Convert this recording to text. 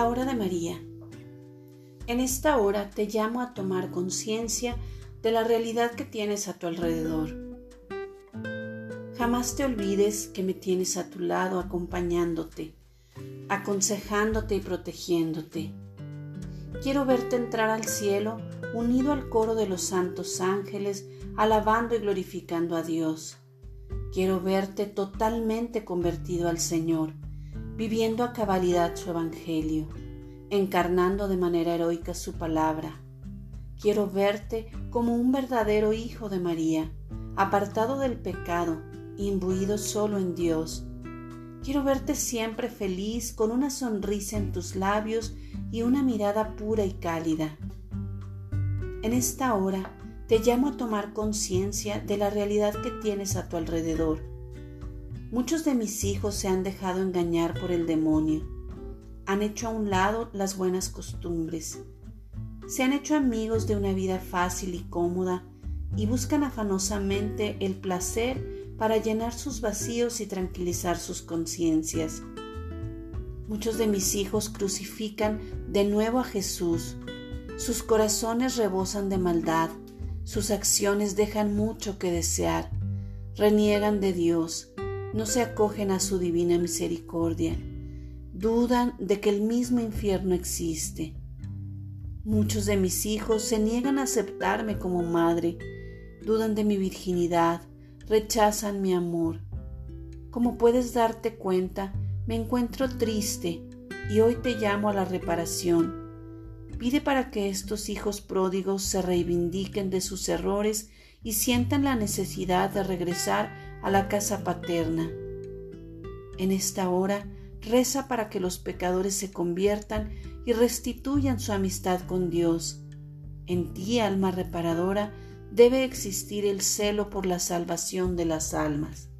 hora de María. En esta hora te llamo a tomar conciencia de la realidad que tienes a tu alrededor. Jamás te olvides que me tienes a tu lado acompañándote, aconsejándote y protegiéndote. Quiero verte entrar al cielo unido al coro de los santos ángeles, alabando y glorificando a Dios. Quiero verte totalmente convertido al Señor viviendo a cabalidad su Evangelio, encarnando de manera heroica su palabra. Quiero verte como un verdadero hijo de María, apartado del pecado, imbuido solo en Dios. Quiero verte siempre feliz, con una sonrisa en tus labios y una mirada pura y cálida. En esta hora te llamo a tomar conciencia de la realidad que tienes a tu alrededor Muchos de mis hijos se han dejado engañar por el demonio, han hecho a un lado las buenas costumbres, se han hecho amigos de una vida fácil y cómoda y buscan afanosamente el placer para llenar sus vacíos y tranquilizar sus conciencias. Muchos de mis hijos crucifican de nuevo a Jesús, sus corazones rebosan de maldad, sus acciones dejan mucho que desear, reniegan de Dios, no se acogen a su divina misericordia, dudan de que el mismo infierno existe. Muchos de mis hijos se niegan a aceptarme como madre, dudan de mi virginidad, rechazan mi amor. Como puedes darte cuenta, me encuentro triste y hoy te llamo a la reparación. Pide para que estos hijos pródigos se reivindiquen de sus errores y sientan la necesidad de regresar a la casa paterna. En esta hora reza para que los pecadores se conviertan y restituyan su amistad con Dios. En ti, alma reparadora, debe existir el celo por la salvación de las almas.